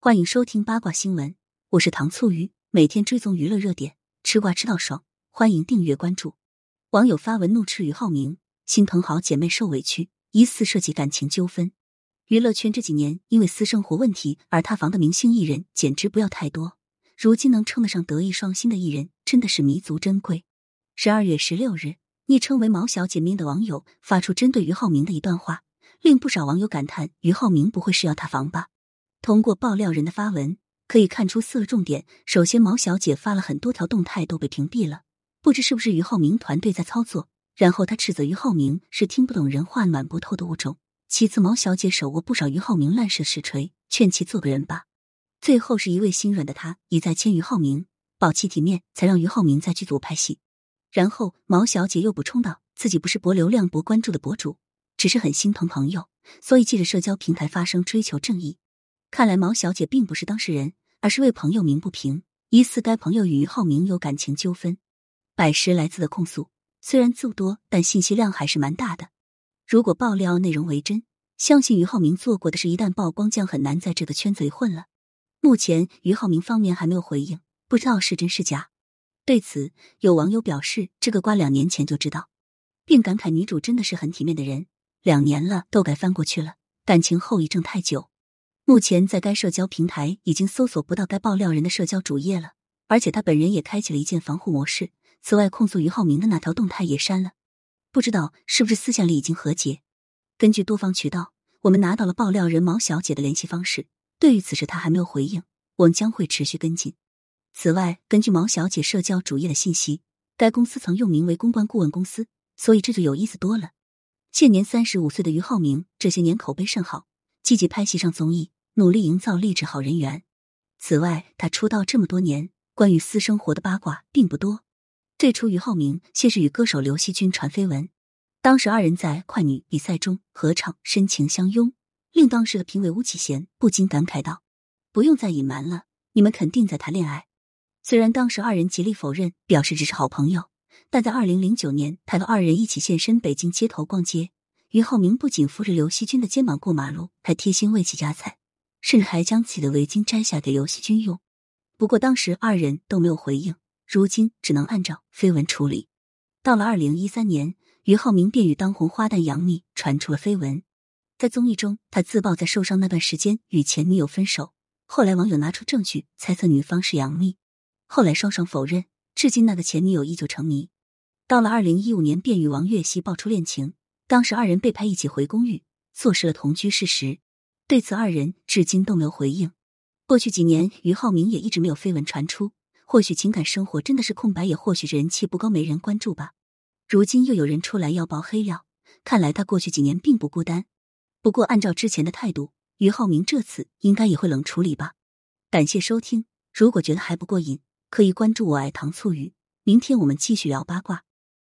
欢迎收听八卦新闻，我是糖醋鱼，每天追踪娱乐热点，吃瓜吃到爽，欢迎订阅关注。网友发文怒斥俞灏明，心疼好姐妹受委屈，疑似涉及感情纠纷。娱乐圈这几年因为私生活问题而塌房的明星艺人简直不要太多，如今能称得上德艺双馨的艺人，真的是弥足珍贵。十二月十六日，昵称为毛小姐命的网友发出针对俞灏明的一段话，令不少网友感叹：俞灏明不会是要塌房吧？通过爆料人的发文，可以看出四个重点。首先，毛小姐发了很多条动态都被屏蔽了，不知是不是俞灏明团队在操作。然后，他斥责俞灏明是听不懂人话、暖不透的物种。其次，毛小姐手握不少俞灏明烂事实锤，劝其做个人吧。最后，是一位心软的他一再签俞灏明，保其体面，才让俞灏明在剧组拍戏。然后，毛小姐又补充道，自己不是博流量、博关注的博主，只是很心疼朋友，所以借着社交平台发声，追求正义。看来毛小姐并不是当事人，而是为朋友鸣不平，疑似该朋友与俞灏明有感情纠纷。百十来字的控诉，虽然字多，但信息量还是蛮大的。如果爆料内容为真，相信俞灏明做过的事一旦曝光，将很难在这个圈子里混了。目前俞灏明方面还没有回应，不知道是真是假。对此，有网友表示，这个瓜两年前就知道，并感慨女主真的是很体面的人，两年了都该翻过去了，感情后遗症太久。目前在该社交平台已经搜索不到该爆料人的社交主页了，而且他本人也开启了一键防护模式。此外，控诉俞灏明的那条动态也删了，不知道是不是私下里已经和解。根据多方渠道，我们拿到了爆料人毛小姐的联系方式。对于此事，她还没有回应，我们将会持续跟进。此外，根据毛小姐社交主页的信息，该公司曾用名为公关顾问公司，所以这就有意思多了。现年三十五岁的俞灏明，这些年口碑甚好，积极拍戏上综艺。努力营造励志好人缘。此外，他出道这么多年，关于私生活的八卦并不多。最初，俞灏明先是与歌手刘惜君传绯闻，当时二人在快女比赛中合唱，深情相拥，令当时的评委巫启贤不禁感慨道：“不用再隐瞒了，你们肯定在谈恋爱。”虽然当时二人极力否认，表示只是好朋友，但在二零零九年，他和二人一起现身北京街头逛街，俞灏明不仅扶着刘惜君的肩膀过马路，还贴心为其夹菜。甚至还将自己的围巾摘下给刘惜君用，不过当时二人都没有回应，如今只能按照绯闻处理。到了二零一三年，俞灏明便与当红花旦杨幂传出了绯闻，在综艺中，他自曝在受伤那段时间与前女友分手，后来网友拿出证据猜测女方是杨幂，后来双双否认，至今那个前女友依旧成谜。到了二零一五年，便与王栎鑫爆出恋情，当时二人被拍一起回公寓，坐实了同居事实。对此，二人至今都没有回应。过去几年，俞灏明也一直没有绯闻传出。或许情感生活真的是空白，也或许人气不高，没人关注吧。如今又有人出来要爆黑料，看来他过去几年并不孤单。不过，按照之前的态度，俞灏明这次应该也会冷处理吧。感谢收听，如果觉得还不过瘾，可以关注我爱糖醋鱼。明天我们继续聊八卦。